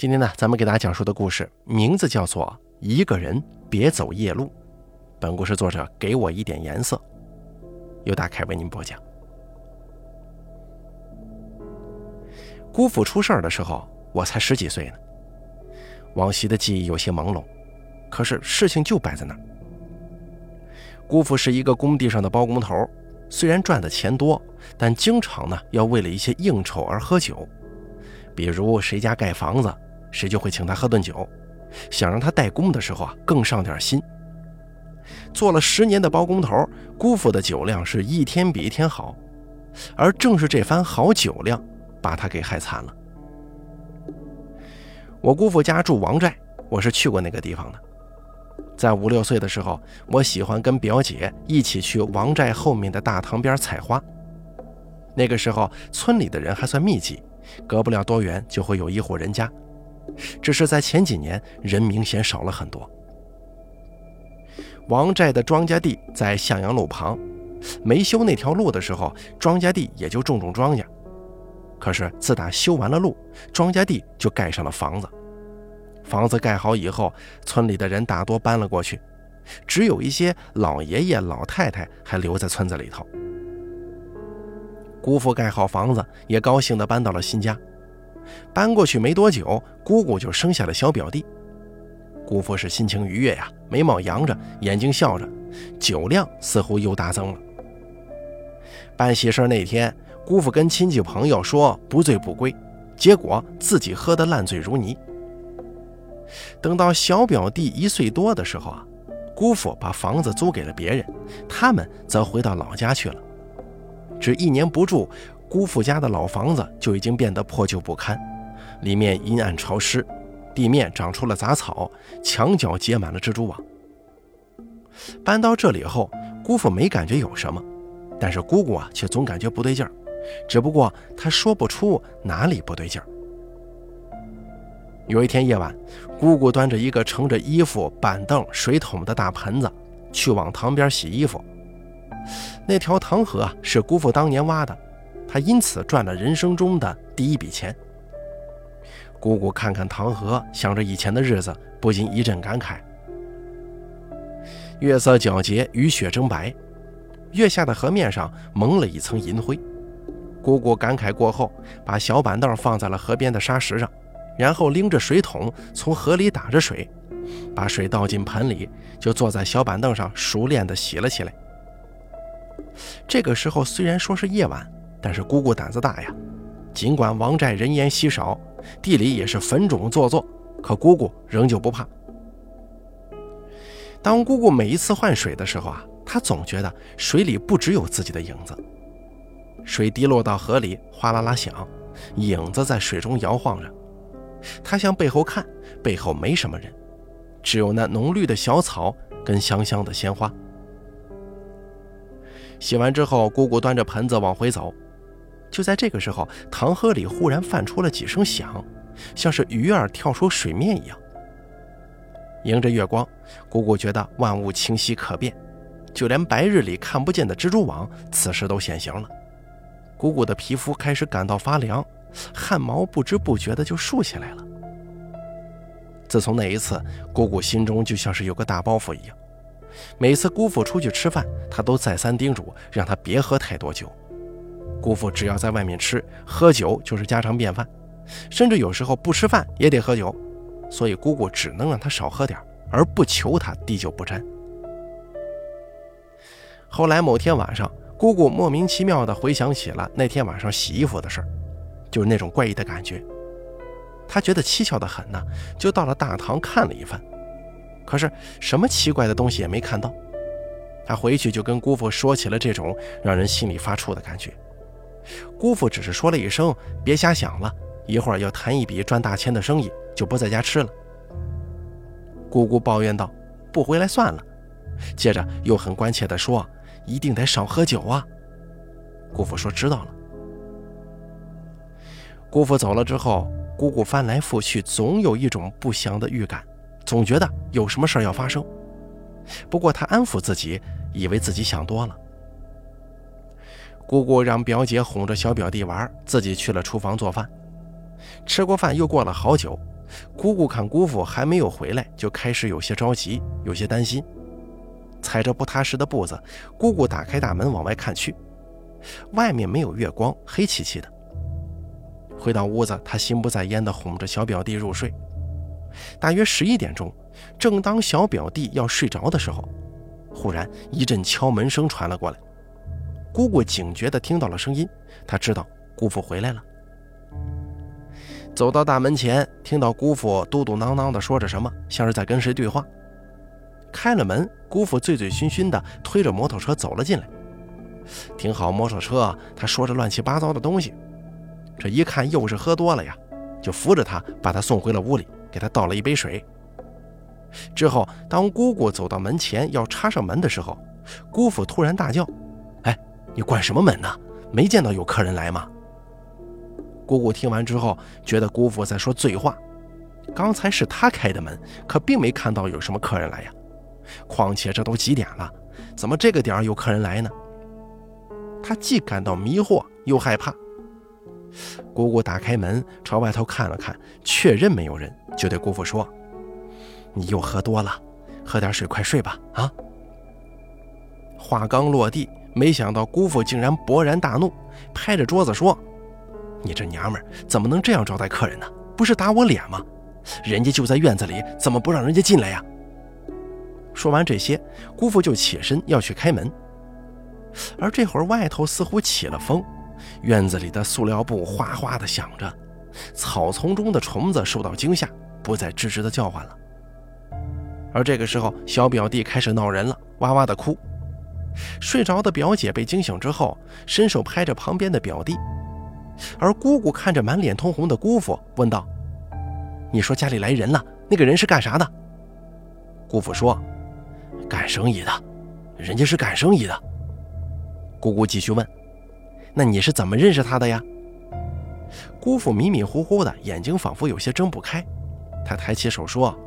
今天呢，咱们给大家讲述的故事名字叫做《一个人别走夜路》。本故事作者给我一点颜色，由大凯为您播讲。姑父出事儿的时候，我才十几岁呢，往昔的记忆有些朦胧，可是事情就摆在那儿。姑父是一个工地上的包工头，虽然赚的钱多，但经常呢要为了一些应酬而喝酒，比如谁家盖房子。谁就会请他喝顿酒，想让他带工的时候啊更上点心。做了十年的包工头，姑父的酒量是一天比一天好，而正是这番好酒量把他给害惨了。我姑父家住王寨，我是去过那个地方的。在五六岁的时候，我喜欢跟表姐一起去王寨后面的大塘边采花。那个时候村里的人还算密集，隔不了多远就会有一户人家。只是在前几年，人明显少了很多。王寨的庄稼地在向阳路旁，没修那条路的时候，庄稼地也就种种庄稼。可是自打修完了路，庄稼地就盖上了房子。房子盖好以后，村里的人大多搬了过去，只有一些老爷爷老太太还留在村子里头。姑父盖好房子，也高兴地搬到了新家。搬过去没多久，姑姑就生下了小表弟。姑父是心情愉悦呀，眉毛扬着，眼睛笑着，酒量似乎又大增了。办喜事那天，姑父跟亲戚朋友说不醉不归，结果自己喝得烂醉如泥。等到小表弟一岁多的时候啊，姑父把房子租给了别人，他们则回到老家去了。只一年不住。姑父家的老房子就已经变得破旧不堪，里面阴暗潮湿，地面长出了杂草，墙角结满了蜘蛛网。搬到这里后，姑父没感觉有什么，但是姑姑啊却总感觉不对劲儿，只不过她说不出哪里不对劲儿。有一天夜晚，姑姑端着一个盛着衣服、板凳、水桶的大盆子，去往塘边洗衣服。那条塘河啊，是姑父当年挖的。他因此赚了人生中的第一笔钱。姑姑看看唐河，想着以前的日子，不禁一阵感慨。月色皎洁，雨雪争白，月下的河面上蒙了一层银灰。姑姑感慨过后，把小板凳放在了河边的沙石上，然后拎着水桶从河里打着水，把水倒进盆里，就坐在小板凳上熟练地洗了起来。这个时候虽然说是夜晚。但是姑姑胆子大呀，尽管王寨人烟稀少，地里也是坟冢做作，可姑姑仍旧不怕。当姑姑每一次换水的时候啊，她总觉得水里不只有自己的影子。水滴落到河里，哗啦啦响，影子在水中摇晃着。她向背后看，背后没什么人，只有那浓绿的小草跟香香的鲜花。洗完之后，姑姑端着盆子往回走。就在这个时候，塘河里忽然泛出了几声响，像是鱼儿跳出水面一样。迎着月光，姑姑觉得万物清晰可辨，就连白日里看不见的蜘蛛网，此时都显形了。姑姑的皮肤开始感到发凉，汗毛不知不觉的就竖起来了。自从那一次，姑姑心中就像是有个大包袱一样。每次姑父出去吃饭，她都再三叮嘱让他别喝太多酒。姑父只要在外面吃喝酒就是家常便饭，甚至有时候不吃饭也得喝酒，所以姑姑只能让他少喝点，而不求他滴酒不沾。后来某天晚上，姑姑莫名其妙地回想起了那天晚上洗衣服的事儿，就是那种怪异的感觉。她觉得蹊跷的很呢，就到了大堂看了一番，可是什么奇怪的东西也没看到。她回去就跟姑父说起了这种让人心里发怵的感觉。姑父只是说了一声：“别瞎想了，一会儿要谈一笔赚大钱的生意，就不在家吃了。”姑姑抱怨道：“不回来算了。”接着又很关切地说：“一定得少喝酒啊。”姑父说：“知道了。”姑父走了之后，姑姑翻来覆去，总有一种不祥的预感，总觉得有什么事要发生。不过她安抚自己，以为自己想多了。姑姑让表姐哄着小表弟玩，自己去了厨房做饭。吃过饭，又过了好久，姑姑看姑父还没有回来，就开始有些着急，有些担心。踩着不踏实的步子，姑姑打开大门往外看去，外面没有月光，黑漆漆的。回到屋子，她心不在焉地哄着小表弟入睡。大约十一点钟，正当小表弟要睡着的时候，忽然一阵敲门声传了过来。姑姑警觉地听到了声音，她知道姑父回来了。走到大门前，听到姑父嘟嘟囔囔地说着什么，像是在跟谁对话。开了门，姑父醉醉醺醺地推着摩托车走了进来。停好摩托车，他说着乱七八糟的东西。这一看又是喝多了呀，就扶着他把他送回了屋里，给他倒了一杯水。之后，当姑姑走到门前要插上门的时候，姑父突然大叫：“，你关什么门呢？没见到有客人来吗？”姑姑听完之后，觉得姑父在说醉话。刚才是他开的门，可并没看到有什么客人来呀。况且这都几点了，怎么这个点儿有客人来呢？他既感到迷惑，又害怕。姑姑打开门，朝外头看了看，确认没有人，就对姑父说：“你又喝多了，喝点水，快睡吧。”啊！话刚落地，没想到姑父竟然勃然大怒，拍着桌子说。你这娘们怎么能这样招待客人呢？不是打我脸吗？人家就在院子里，怎么不让人家进来呀？说完这些，姑父就起身要去开门。而这会儿外头似乎起了风，院子里的塑料布哗哗的响着，草丛中的虫子受到惊吓，不再吱吱的叫唤了。而这个时候，小表弟开始闹人了，哇哇的哭。睡着的表姐被惊醒之后，伸手拍着旁边的表弟。而姑姑看着满脸通红的姑父，问道：“你说家里来人了，那个人是干啥的？”姑父说：“干生意的，人家是干生意的。”姑姑继续问：“那你是怎么认识他的呀？”姑父迷迷糊糊的，眼睛仿佛有些睁不开。他抬起手说：“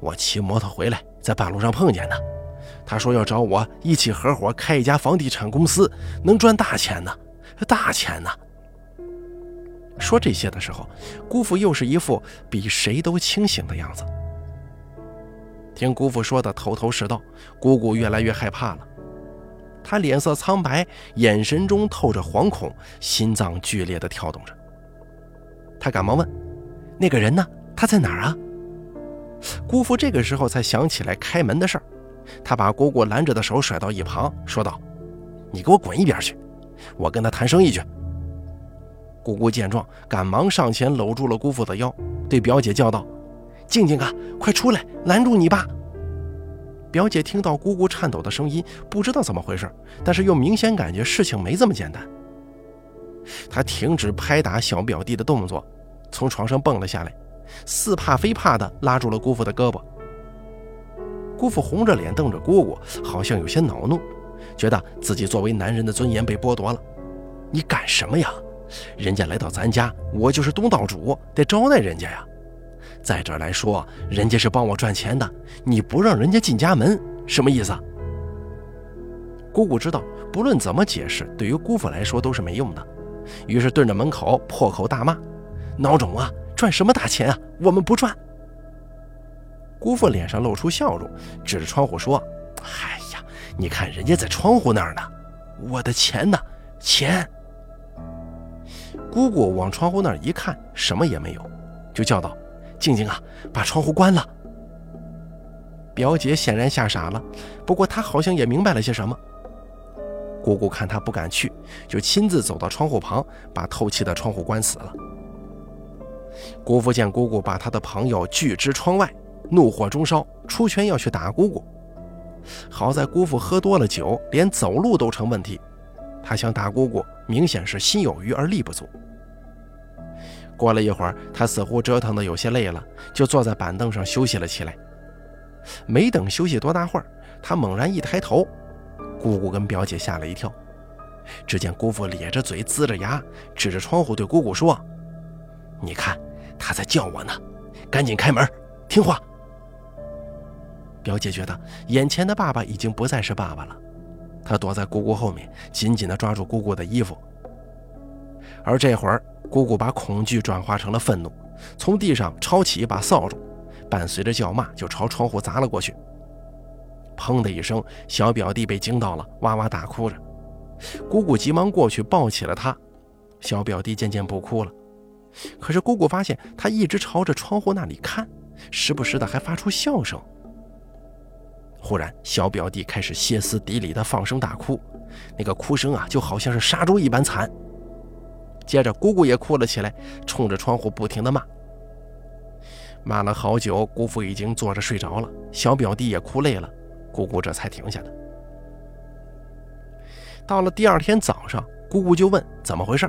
我骑摩托回来，在半路上碰见的。他说要找我一起合伙开一家房地产公司，能赚大钱呢，大钱呢。”说这些的时候，姑父又是一副比谁都清醒的样子。听姑父说的头头是道，姑姑越来越害怕了。她脸色苍白，眼神中透着惶恐，心脏剧烈的跳动着。她赶忙问：“那个人呢？他在哪儿啊？”姑父这个时候才想起来开门的事儿，他把姑姑拦着的手甩到一旁，说道：“你给我滚一边去，我跟他谈生意去。”姑姑见状，赶忙上前搂住了姑父的腰，对表姐叫道：“静静啊，快出来，拦住你爸！”表姐听到姑姑颤抖的声音，不知道怎么回事，但是又明显感觉事情没这么简单。她停止拍打小表弟的动作，从床上蹦了下来，似怕非怕的拉住了姑父的胳膊。姑父红着脸瞪着姑姑，好像有些恼怒，觉得自己作为男人的尊严被剥夺了。你干什么呀？人家来到咱家，我就是东道主，得招待人家呀。再者来说，人家是帮我赚钱的，你不让人家进家门，什么意思？姑姑知道，不论怎么解释，对于姑父来说都是没用的，于是对着门口破口大骂：“孬种啊，赚什么大钱啊？我们不赚。”姑父脸上露出笑容，指着窗户说：“哎呀，你看人家在窗户那儿呢，我的钱呢？钱。”姑姑往窗户那儿一看，什么也没有，就叫道：“静静啊，把窗户关了。”表姐显然吓傻了，不过她好像也明白了些什么。姑姑看她不敢去，就亲自走到窗户旁，把透气的窗户关死了。姑父见姑姑把他的朋友拒之窗外，怒火中烧，出拳要去打姑姑。好在姑父喝多了酒，连走路都成问题，他想打姑姑，明显是心有余而力不足。过了一会儿，他似乎折腾得有些累了，就坐在板凳上休息了起来。没等休息多大会儿，他猛然一抬头，姑姑跟表姐吓了一跳。只见姑父咧着嘴，呲着牙，指着窗户对姑姑说：“你看，他在叫我呢，赶紧开门，听话。”表姐觉得眼前的爸爸已经不再是爸爸了，她躲在姑姑后面，紧紧地抓住姑姑的衣服。而这会儿，姑姑把恐惧转化成了愤怒，从地上抄起一把扫帚，伴随着叫骂就朝窗户砸了过去。砰的一声，小表弟被惊到了，哇哇大哭着。姑姑急忙过去抱起了他，小表弟渐渐不哭了。可是姑姑发现他一直朝着窗户那里看，时不时的还发出笑声。忽然，小表弟开始歇斯底里的放声大哭，那个哭声啊，就好像是杀猪一般惨。接着，姑姑也哭了起来，冲着窗户不停的骂。骂了好久，姑父已经坐着睡着了，小表弟也哭累了，姑姑这才停下的。到了第二天早上，姑姑就问怎么回事。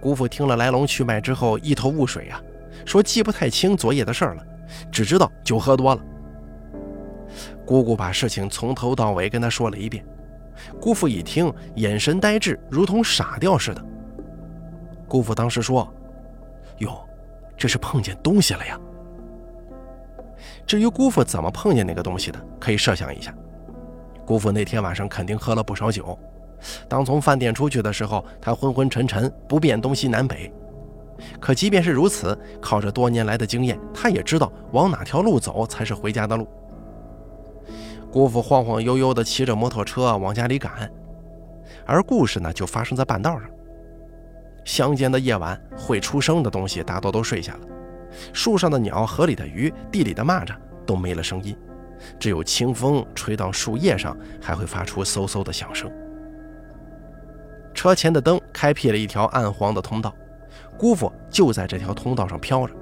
姑父听了来龙去脉之后，一头雾水啊，说记不太清昨夜的事了，只知道酒喝多了。姑姑把事情从头到尾跟他说了一遍，姑父一听，眼神呆滞，如同傻掉似的。姑父当时说：“哟，这是碰见东西了呀。”至于姑父怎么碰见那个东西的，可以设想一下。姑父那天晚上肯定喝了不少酒，当从饭店出去的时候，他昏昏沉沉，不辨东西南北。可即便是如此，靠着多年来的经验，他也知道往哪条路走才是回家的路。姑父晃晃悠悠地骑着摩托车往家里赶，而故事呢，就发生在半道上。乡间的夜晚，会出声的东西大多都睡下了，树上的鸟、河里的鱼、地里的蚂蚱都没了声音。只有清风吹到树叶上，还会发出嗖嗖的响声。车前的灯开辟了一条暗黄的通道，姑父就在这条通道上飘着。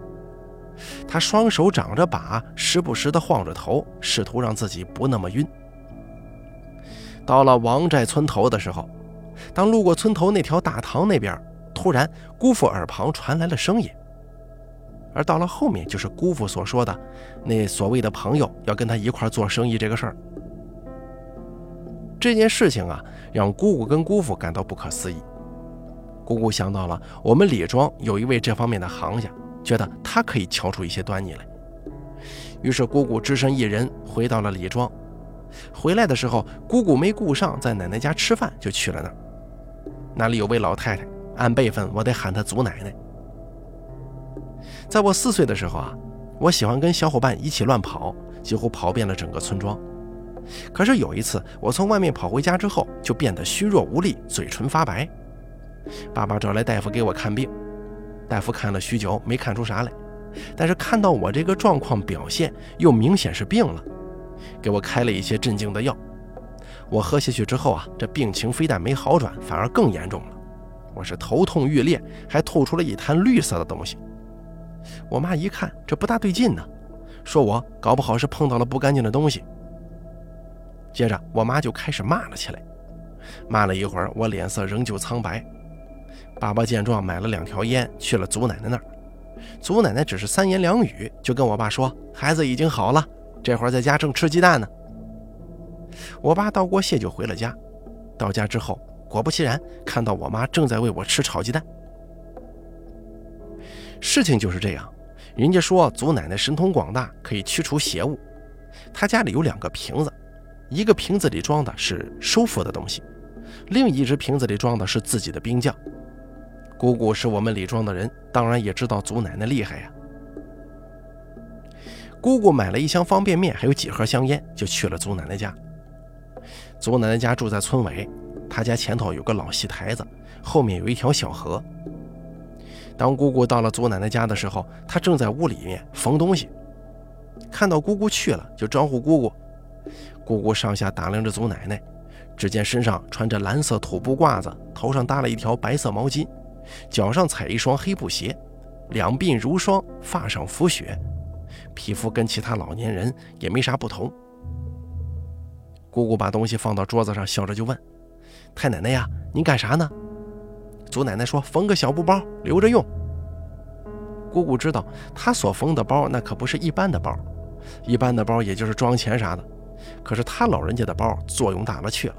他双手掌着把，时不时地晃着头，试图让自己不那么晕。到了王寨村头的时候，当路过村头那条大塘那边，突然姑父耳旁传来了声音。而到了后面，就是姑父所说的那所谓的朋友要跟他一块做生意这个事儿。这件事情啊，让姑姑跟姑父感到不可思议。姑姑想到了我们李庄有一位这方面的行家，觉得他可以瞧出一些端倪来。于是姑姑只身一人回到了李庄。回来的时候，姑姑没顾上在奶奶家吃饭，就去了那儿。那里有位老太太，按辈分我得喊她祖奶奶。在我四岁的时候啊，我喜欢跟小伙伴一起乱跑，几乎跑遍了整个村庄。可是有一次，我从外面跑回家之后，就变得虚弱无力，嘴唇发白。爸爸找来大夫给我看病，大夫看了许久没看出啥来，但是看到我这个状况表现，又明显是病了，给我开了一些镇静的药。我喝下去之后啊，这病情非但没好转，反而更严重了。我是头痛欲裂，还吐出了一滩绿色的东西。我妈一看这不大对劲呢，说我搞不好是碰到了不干净的东西。接着我妈就开始骂了起来，骂了一会儿，我脸色仍旧苍白。爸爸见状买了两条烟去了祖奶奶那儿，祖奶奶只是三言两语就跟我爸说孩子已经好了，这会儿在家正吃鸡蛋呢。我爸道过谢就回了家，到家之后果不其然看到我妈正在喂我吃炒鸡蛋。事情就是这样，人家说祖奶奶神通广大，可以驱除邪物。她家里有两个瓶子，一个瓶子里装的是收服的东西，另一只瓶子里装的是自己的兵将。姑姑是我们李庄的人，当然也知道祖奶奶厉害呀。姑姑买了一箱方便面，还有几盒香烟，就去了祖奶奶家。祖奶奶家住在村尾，她家前头有个老戏台子，后面有一条小河。当姑姑到了祖奶奶家的时候，她正在屋里面缝东西，看到姑姑去了，就招呼姑姑。姑姑上下打量着祖奶奶，只见身上穿着蓝色土布褂子，头上搭了一条白色毛巾，脚上踩一双黑布鞋，两鬓如霜，发上浮雪，皮肤跟其他老年人也没啥不同。姑姑把东西放到桌子上，笑着就问：“太奶奶呀，您干啥呢？”祖奶奶说：“缝个小布包，留着用。”姑姑知道，她所缝的包那可不是一般的包，一般的包也就是装钱啥的，可是她老人家的包作用大了去了。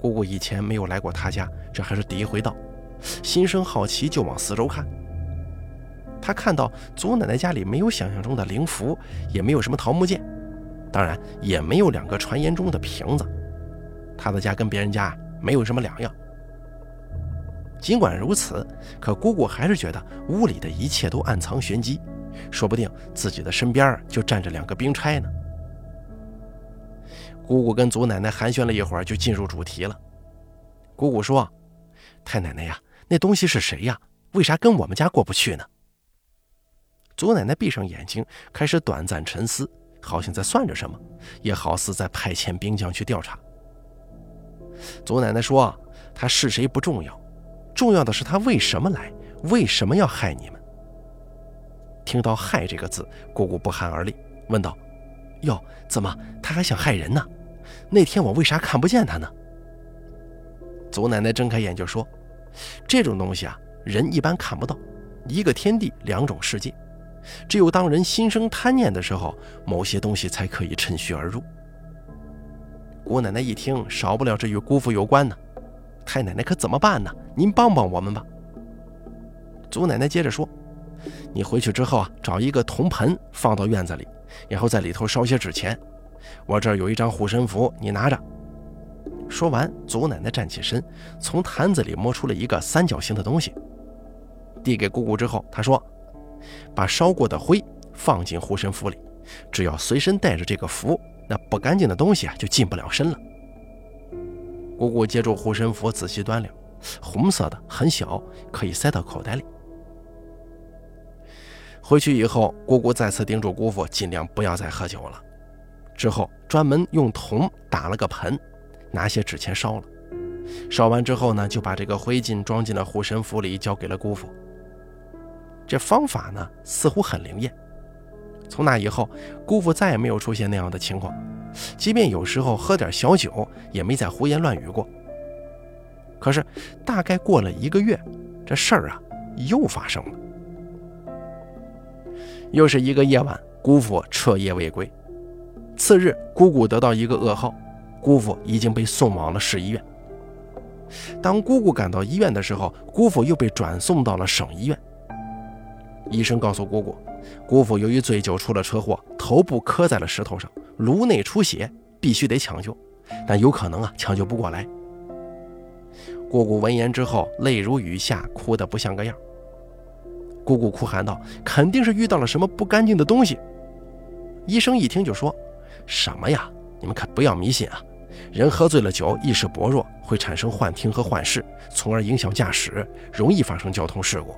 姑姑以前没有来过她家，这还是第一回到，心生好奇，就往四周看。他看到祖奶奶家里没有想象中的灵符，也没有什么桃木剑，当然也没有两个传言中的瓶子。他的家跟别人家没有什么两样。尽管如此，可姑姑还是觉得屋里的一切都暗藏玄机，说不定自己的身边就站着两个兵差呢。姑姑跟祖奶奶寒暄了一会儿，就进入主题了。姑姑说：“太奶奶呀，那东西是谁呀？为啥跟我们家过不去呢？”祖奶奶闭上眼睛，开始短暂沉思，好像在算着什么，也好似在派遣兵将去调查。祖奶奶说：“他是谁不重要。”重要的是他为什么来？为什么要害你们？听到“害”这个字，姑姑不寒而栗，问道：“哟，怎么他还想害人呢？那天我为啥看不见他呢？”祖奶奶睁开眼就说：“这种东西啊，人一般看不到。一个天地，两种世界，只有当人心生贪念的时候，某些东西才可以趁虚而入。”姑奶奶一听，少不了这与姑父有关呢。太奶奶可怎么办呢？您帮帮我们吧。祖奶奶接着说：“你回去之后啊，找一个铜盆放到院子里，然后在里头烧些纸钱。我这儿有一张护身符，你拿着。”说完，祖奶奶站起身，从坛子里摸出了一个三角形的东西，递给姑姑之后，她说：“把烧过的灰放进护身符里，只要随身带着这个符，那不干净的东西啊就进不了身了。”姑姑接住护身符，仔细端量，红色的，很小，可以塞到口袋里。回去以后，姑姑再次叮嘱姑父尽量不要再喝酒了。之后，专门用铜打了个盆，拿些纸钱烧了。烧完之后呢，就把这个灰烬装进了护身符里，交给了姑父。这方法呢，似乎很灵验。从那以后，姑父再也没有出现那样的情况。即便有时候喝点小酒，也没再胡言乱语过。可是，大概过了一个月，这事儿啊又发生了。又是一个夜晚，姑父彻夜未归。次日，姑姑得到一个噩耗，姑父已经被送往了市医院。当姑姑赶到医院的时候，姑父又被转送到了省医院。医生告诉姑姑。姑父由于醉酒出了车祸，头部磕在了石头上，颅内出血，必须得抢救，但有可能啊抢救不过来。姑姑闻言之后，泪如雨下，哭得不像个样。姑姑哭喊道：“肯定是遇到了什么不干净的东西。”医生一听就说：“什么呀？你们可不要迷信啊！人喝醉了酒，意识薄弱，会产生幻听和幻视，从而影响驾驶，容易发生交通事故。”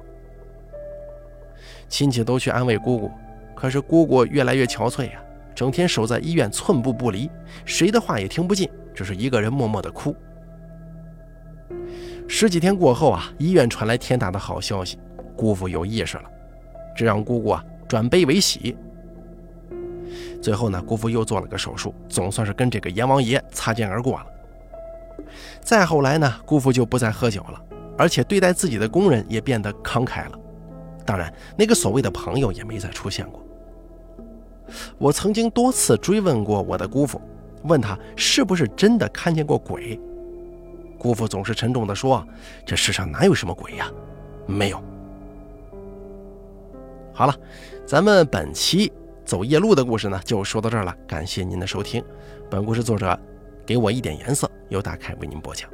亲戚都去安慰姑姑，可是姑姑越来越憔悴呀，整天守在医院寸步不离，谁的话也听不进，只是一个人默默的哭。十几天过后啊，医院传来天大的好消息，姑父有意识了，这让姑姑啊转悲为喜。最后呢，姑父又做了个手术，总算是跟这个阎王爷擦肩而过了。再后来呢，姑父就不再喝酒了，而且对待自己的工人也变得慷慨了。当然，那个所谓的朋友也没再出现过。我曾经多次追问过我的姑父，问他是不是真的看见过鬼。姑父总是沉重地说：“这世上哪有什么鬼呀，没有。”好了，咱们本期走夜路的故事呢，就说到这儿了。感谢您的收听，本故事作者给我一点颜色，由大凯为您播讲。